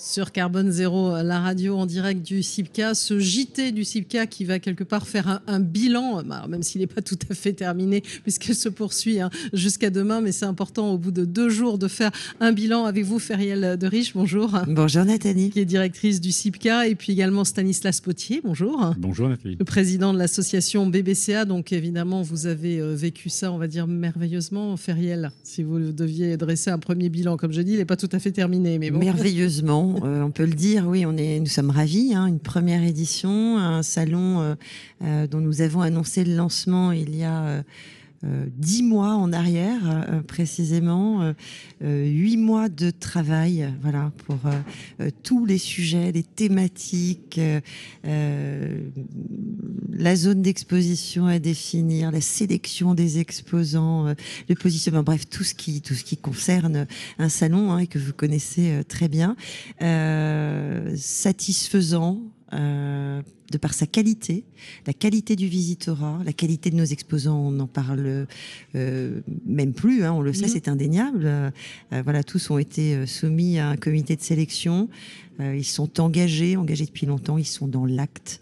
Sur Carbone Zéro, la radio en direct du CIPCA, ce JT du CIPCA qui va quelque part faire un, bilan, bah, même s'il n'est pas tout à fait terminé, puisqu'il se poursuit hein, jusqu'à demain, mais c'est important au bout de deux jours de faire un bilan avec vous, Feriel de Riche, bonjour. Bonjour Nathalie. Qui est directrice du CIPCA, et puis également Stanislas Potier, bonjour. Bonjour Nathalie. Le président de l'association BBCA, donc évidemment vous avez euh, vécu ça, on va dire merveilleusement, Feriel, si vous deviez dresser un premier bilan, comme je dis, il n'est pas tout à fait terminé. Mais bon. Merveilleusement. Euh, on peut le dire, oui, nous sommes ravis. Hein, une première édition, un salon euh, euh, dont nous avons annoncé le lancement il y a dix mois en arrière, précisément, huit mois de travail, voilà, pour tous les sujets, les thématiques, la zone d'exposition à définir, la sélection des exposants, euh, le positionnement, bref, tout ce qui, tout ce qui concerne un salon hein, et que vous connaissez euh, très bien, euh, de par sa qualité, la qualité du visitorat, la qualité de nos exposants, on n'en parle euh, même plus, hein, on le sait, c'est indéniable. Euh, voilà, tous ont été soumis à un comité de sélection. Ils sont engagés, engagés depuis longtemps, ils sont dans l'acte,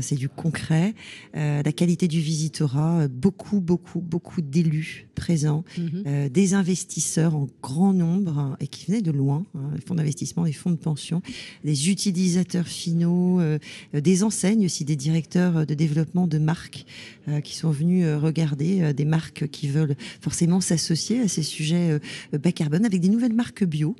c'est du concret. la qualité du visitorat, beaucoup, beaucoup, beaucoup d'élus présents, mhm. des investisseurs en grand nombre hein, et qui venaient de loin, hein, fonds d'investissement, les fonds de pension, des utilisateurs finaux, des anciens aussi des directeurs de développement de marques euh, qui sont venus euh, regarder euh, des marques qui veulent forcément s'associer à ces sujets bas carbone avec des nouvelles marques bio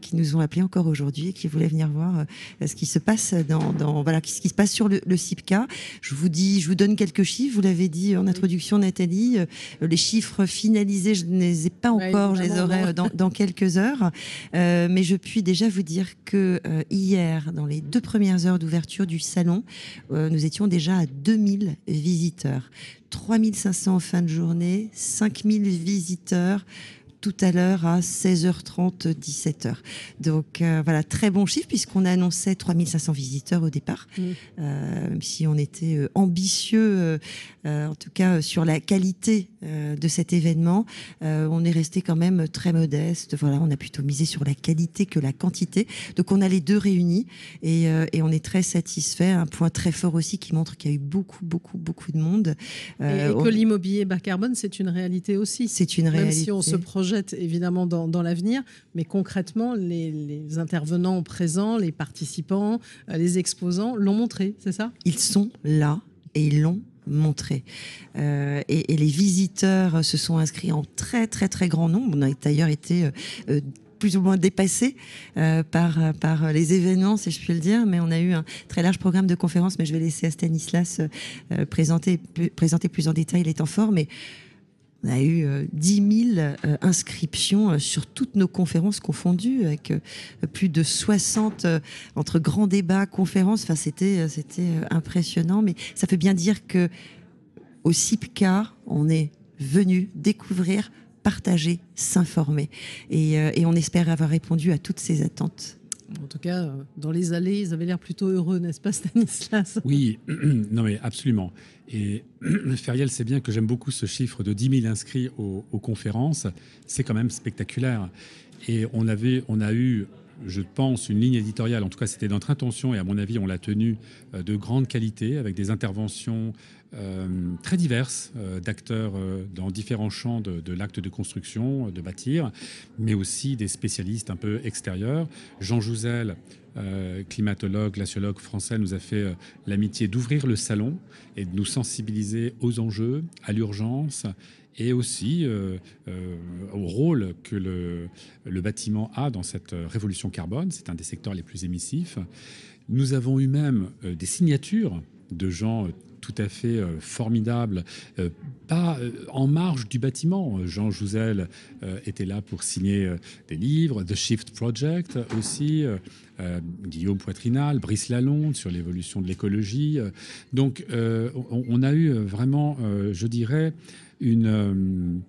qui nous ont appelés encore aujourd'hui et qui voulaient venir voir ce qui se passe dans, voilà ce qui se passe sur le, le, CIPCA. Je vous dis, je vous donne quelques chiffres. Vous l'avez dit en introduction, Nathalie. Les chiffres finalisés, je ne les ai pas encore. je les aurai dans, dans, quelques heures. mais je puis déjà vous dire que hier, dans les deux premières heures d'ouverture du salon, euh, nous étions déjà à 2000 visiteurs. 3500 en fin de journée, 5000 visiteurs tout à l'heure à 16h30, 17h. Donc euh, voilà, très bon chiffre puisqu'on annonçait 3500 visiteurs au départ, mm. euh, même si on était euh, ambitieux, en tout cas sur la qualité de cet événement, on est resté quand même très modeste. Voilà, on a plutôt misé sur la qualité que la quantité. Donc on a les deux réunis et, et on est très satisfait. Un point très fort aussi qui montre qu'il y a eu beaucoup, beaucoup, beaucoup de monde. et, que l'immobilier bas carbone, c'est une réalité aussi. C'est une réalité. Même si on se projette évidemment dans, l'avenir, mais concrètement, les, intervenants présents, les participants, euh, les exposants l'ont montré, c'est ça? Ils sont là et ils l'ont montré. Euh, et, les visiteurs se sont inscrits en très très très grand nombre. On a d'ailleurs été euh, plus ou moins dépassés par, par les événements, si je puis le dire, mais on a eu un très large programme de conférences, mais je vais laisser à Stanislas présenter, présenter plus en détail les temps forts. Mais on a eu 10 euh, 000 euh, inscriptions euh, sur toutes nos conférences confondues, avec plus de 60 entre grands débats, conférences. Enfin, c'était impressionnant, mais ça fait bien dire que au CIPCA, on est venu découvrir, partager, s'informer, et on espère avoir répondu à toutes ces attentes. En tout cas, dans les allées, ils avaient l'air plutôt heureux, n'est-ce pas, Stanislas Oui, non mais absolument. Et Feriel sait bien que j'aime beaucoup ce chiffre de 10 000 inscrits aux, conférences. C'est quand même spectaculaire. Et on, avait, on a eu je pense, une ligne éditoriale, en tout cas c'était notre intention, et à mon avis on l'a tenue, euh, de grande qualité, avec des interventions euh, très diverses euh, d'acteurs dans différents champs de, l'acte de construction, de bâtir, mais aussi des spécialistes un peu extérieurs. Jean Jouzel, climatologue, glaciologue français, nous a fait l'amitié d'ouvrir le salon et de nous sensibiliser aux enjeux, à l'urgence et aussi euh, au rôle que le, bâtiment a dans cette révolution carbone. C'est un des secteurs les plus émissifs. Nous avons eu même des signatures de gens tout à fait euh, formidable, euh, pas euh, en marge du bâtiment. Jean Jouzel était là pour signer des livres, The Shift Project aussi, Guillaume Poitrinal, Brice Lalonde sur l'évolution de l'écologie. Donc on, a eu vraiment, je dirais, une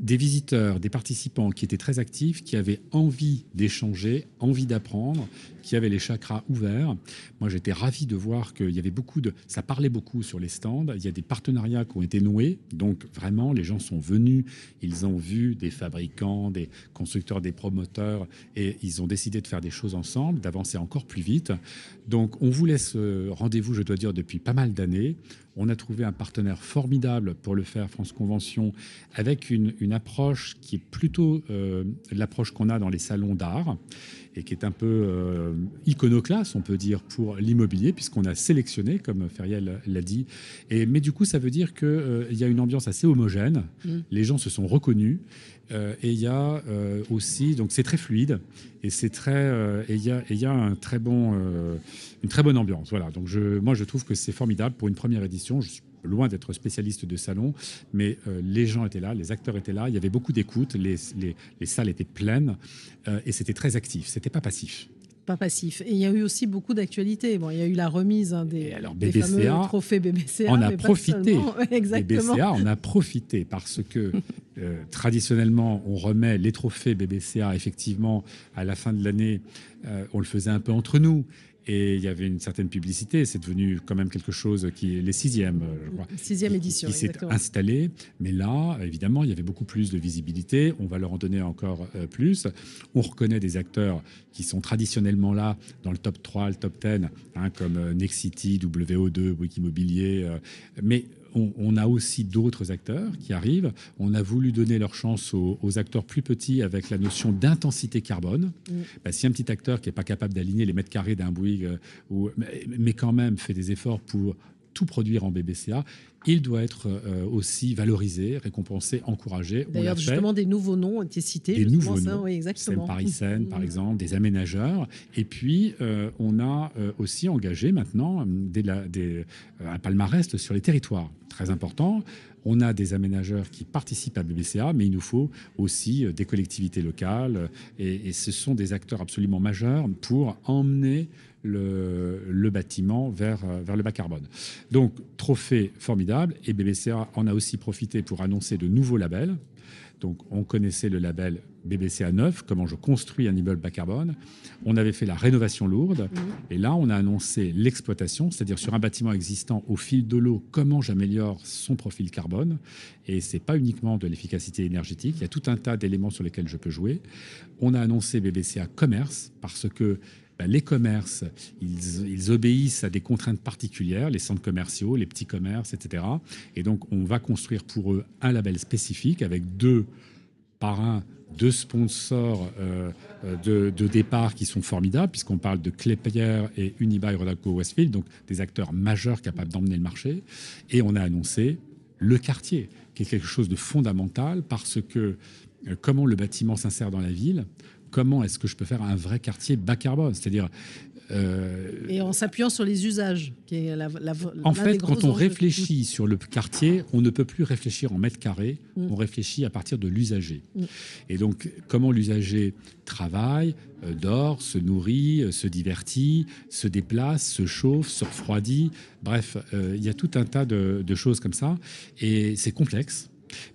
des visiteurs, des participants qui étaient très actifs, qui avaient envie d'échanger, envie d'apprendre, qui avaient les chakras ouverts. Moi, j'étais ravi de voir qu'il y avait beaucoup de... Ça parlait beaucoup sur les stands. Il y a des partenariats qui ont été noués. Donc, vraiment, les gens sont venus. Ils ont vu des fabricants, des constructeurs, des promoteurs. Et ils ont décidé de faire des choses ensemble, d'avancer encore plus vite. Donc, on vous laisse rendez-vous, je dois dire, depuis pas mal d'années. On a trouvé un partenaire formidable pour le faire, France Convention, avec une, approche qui est plutôt euh, l'approche qu'on a dans les salons d'art et qui est un peu euh, iconoclaste, on peut dire, pour l'immobilier, puisqu'on a sélectionné, comme Feriel l'a dit. Et, mais du coup, ça veut dire qu'il euh, y a une ambiance assez homogène. Mm. Les gens se sont reconnus. Euh, et il y a aussi, donc c'est très fluide et c'est très, et il y a, y a un très bon, une très bonne ambiance. Voilà. Donc je, moi je trouve que c'est formidable pour une première édition. Je suis loin d'être spécialiste de salon, mais euh, les gens étaient là, les acteurs étaient là, il y avait beaucoup d'écoute, les, les, salles étaient pleines euh, et c'était très actif, c'était pas passif pas passif. Et il y a eu aussi beaucoup d'actualités. Bon, il y a eu la remise hein, des, alors, fameux trophées BBCA. On a profité. exactement. BBCA, on a profité parce que euh, traditionnellement, on remet les trophées BBCA effectivement à la fin de l'année. on le faisait un peu entre nous et il y avait une certaine publicité. C'est devenu quand même quelque chose qui est les sixièmes, je crois. Sixième édition. Qui, s'est installé. Mais là, évidemment, il y avait beaucoup plus de visibilité. On va leur en donner encore euh, plus. On reconnaît des acteurs qui sont traditionnellement là dans le top 3, le top 10, hein, comme euh, Nexity, WO2, Wikimmobilier. Euh, mais on, a aussi d'autres acteurs qui arrivent. On a voulu donner leur chance aux, acteurs plus petits avec la notion d'intensité carbone. Mm. Bah, si un petit acteur qui n'est pas capable d'aligner les mètres carrés d'un Bouygues, euh, mais, quand même fait des efforts pour tout produire en BBCA, il doit être euh, aussi valorisé, récompensé, encouragé. D'ailleurs, justement, des nouveaux noms ont été cités. Des nouveaux noms, oui, exactement. Paris Seine, par mm. exemple, des aménageurs. Et puis, euh, on a aussi engagé maintenant des, des, un palmarès sur les territoires très important. On a des aménageurs qui participent à BBCA, mais il nous faut aussi euh, des collectivités locales. Euh, et, ce sont des acteurs absolument majeurs pour emmener le, bâtiment vers, euh, vers le bas carbone. Donc, trophée formidable. Et BBCA en a aussi profité pour annoncer de nouveaux labels. Donc, on connaissait le label BBC à neuf, comment je construis un immeuble bas carbone. On avait fait la rénovation lourde. Mhm. Et là, on a annoncé l'exploitation, c'est-à-dire sur un bâtiment existant au fil de l'eau, comment j'améliore son profil carbone. Et c'est pas uniquement de l'efficacité énergétique. Il y a tout un tas d'éléments sur lesquels je peux jouer. On a annoncé BBC à commerce parce que ben, les commerces, ils, obéissent à des contraintes particulières, les centres commerciaux, les petits commerces, etc. Et donc, on va construire pour eux un label spécifique avec deux parrains deux sponsors euh, de, départ qui sont formidables, puisqu'on parle de Klépierre et Unibail Rodamco Westfield, donc des acteurs majeurs capables d'emmener le marché. Et on a annoncé le quartier, qui est quelque chose de fondamental, parce que euh, comment le bâtiment s'insère dans la ville, comment est-ce que je peux faire un vrai quartier bas carbone? C'est-à-dire euh, et en s'appuyant sur les usages, qui est la, En fait, quand on réfléchit sur le quartier, on ne peut plus réfléchir en mètres carrés, mm. on réfléchit à partir de l'usager. Mm. Et donc, comment l'usager travaille, euh, dort, se nourrit, euh, se divertit, se déplace, se chauffe, se refroidit. Bref, il y a tout un tas de choses comme ça. Et c'est complexe.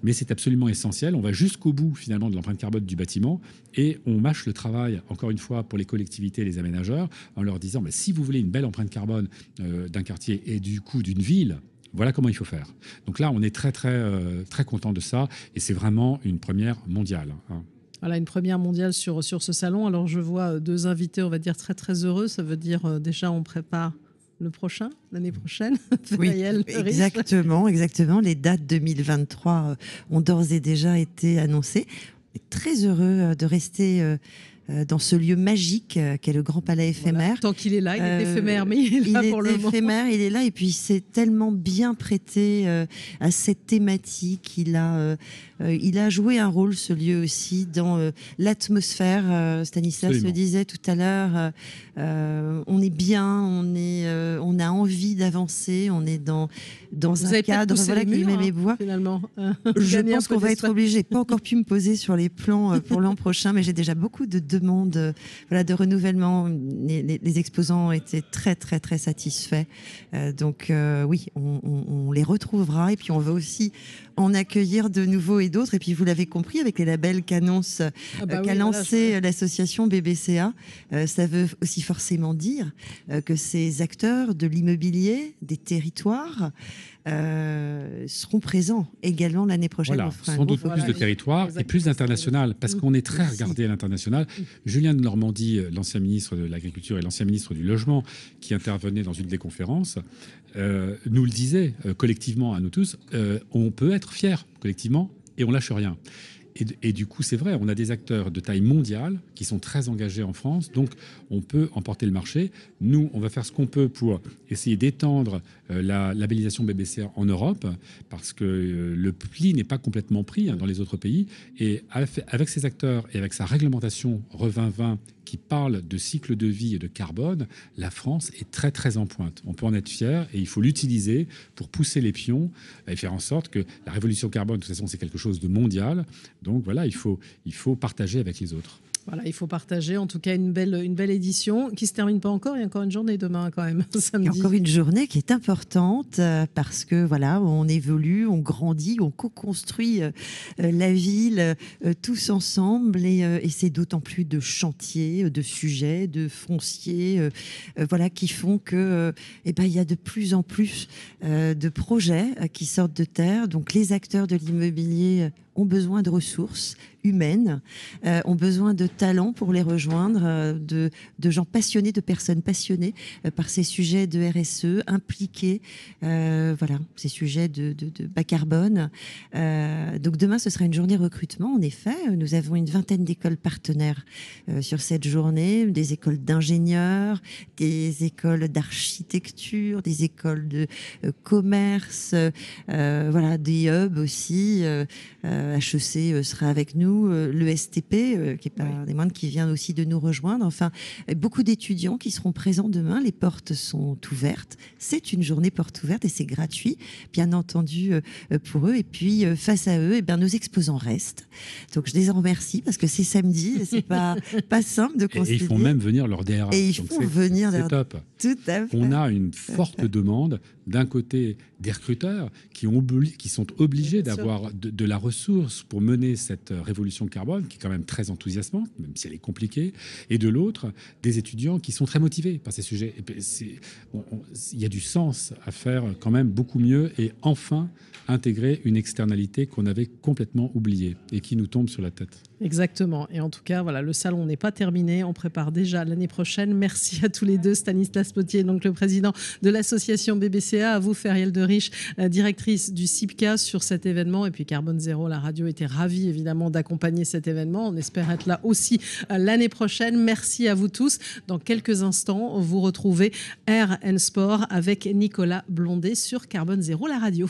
Mais c'est absolument essentiel. On va jusqu'au bout finalement de l'empreinte carbone du bâtiment et on mâche le travail, encore une fois, pour les collectivités et les aménageurs, en leur disant bah, si vous voulez une belle empreinte carbone euh, d'un quartier et du coup d'une ville, voilà comment il faut faire. Donc là, on est très très euh, très content de ça et c'est vraiment une première mondiale. Hein. Voilà, une première mondiale sur, sur ce salon. Alors, je vois deux invités, on va dire, très, très heureux. Ça veut dire, euh, déjà, on prépare le prochain, l'année prochaine. Oui, exactement, exactement. Les dates 2023 euh, ont d'ores et déjà été annoncées. Très heureux euh, de rester euh, dans ce lieu magique qu'est le Grand Palais éphémère. Tant qu'il est là, il est éphémère, mais il est là pour le éphémère, il est là et puis c'est tellement bien prêté à cette thématique. Il a, il a joué un rôle ce lieu aussi dans l'atmosphère. Stanislas le disait tout à l'heure. on est bien, on est, on a envie d'avancer, on est dans, dans Vous un cadre voilà, qui met hein, les voix. finalement. euh, Je pense qu'on va être obligé. J'ai pas encore pu me poser sur les plans euh, pour l'an prochain, mais j'ai déjà beaucoup de demandes euh, voilà, de renouvellement. Les, les- les exposants ont été très, très, très satisfaits. Euh, donc, euh, oui, on, on- on les retrouvera. Et puis, on va aussi en accueillir de nouveaux et d'autres. Et puis, vous l'avez compris, avec les labels qu'annonce Ah bah qu'a lancé l'association BBCA, euh, ça veut aussi forcément dire euh, que ces acteurs de l'immobilier, des territoires, euh, seront présents également l'année prochaine. Voilà, sans doute Voilà, plus de territoire et plus d'international, parce qu'on est très regardé à l'international. Julien de Normandie, euh, l'ancien ministre de l'Agriculture et l'ancien ministre du Logement, qui intervenait dans une des conférences, euh, nous le disait euh, collectivement à nous tous, euh, on peut être fier collectivement et on lâche rien. Et, du coup, c'est vrai, on a des acteurs de taille mondiale qui sont très engagés en France, donc on peut emporter le marché. Nous, on va faire ce qu'on peut pour essayer d'étendre euh, la labellisation BBC en Europe, parce que euh, le pli n'est pas complètement pris hein, dans les autres pays. Et avec ces acteurs et avec sa réglementation Revin 20 qui parle de cycle de vie et de carbone, la France est très très en pointe. On peut en être fier et il faut l'utiliser pour pousser les pions et faire en sorte que la révolution carbone, de toute façon, c'est quelque chose de mondial. Donc voilà, il faut, il faut partager avec les autres. Voilà, il faut partager. En tout cas, une belle, une belle édition qui se termine pas encore. Il y a encore une journée demain, quand même, Il y a encore une journée qui est importante euh, parce que voilà, on évolue, on grandit, on co-construit euh, euh, la ville tous ensemble et, et c'est d'autant plus de chantiers, de sujets, de fonciers, voilà, qui font que eh ben il y a de plus en plus de projets qui sortent de terre. Donc les acteurs de l'immobilier ont besoin de ressources humaines, euh, ont besoin de talents pour les rejoindre, euh, de, de gens passionnés, de personnes passionnées euh, par ces sujets de RSE, impliqués, voilà, ces sujets de, bas carbone. Donc demain, ce sera une journée recrutement. En effet, nous avons une vingtaine d'écoles partenaires sur cette journée, des écoles d'ingénieurs, des écoles d'architecture, des écoles de commerce, voilà, des hubs aussi. HEC euh, sera avec nous, euh, le STP, euh, qui est pas des moindres, qui vient aussi de nous rejoindre. Enfin, beaucoup d'étudiants qui seront présents demain. Les portes sont ouvertes. C'est une journée porte ouverte et c'est gratuit, bien entendu, pour eux. Et puis, face à eux, eh bien, nos exposants restent. Donc, je les en remercie parce que c'est samedi et c'est pas, pas simple de Et, et concilier. ils font même venir leur DRH. Et ils font venir C'est leur- top. Tout à fait. On a une forte demande d'un côté des recruteurs qui, ont obli- qui sont obligés d'avoir de, de la ressource pour mener cette euh, révolution carbone qui est quand même très enthousiasmante, même si elle est compliquée, et de l'autre des étudiants qui sont très motivés par ces sujets. Il y a du sens à faire quand même beaucoup mieux et enfin intégrer une externalité qu'on avait complètement oubliée et qui nous tombe sur la tête. Exactement. Et en tout cas, voilà, le salon n'est pas terminé. On prépare déjà l'année prochaine. Merci à tous les deux. Stanislas Potier, donc le président de l'association BBCA, à vous, Feriel de Riche, directrice du CIPCA sur cet événement. Et puis Carbone Zéro, la radio était ravie évidemment d'accompagner cet événement. On espère être là aussi euh, l'année prochaine. Merci à vous tous. Dans quelques instants, vous retrouvez Air Sport avec Nicolas Blondet sur Carbone Zéro, la radio.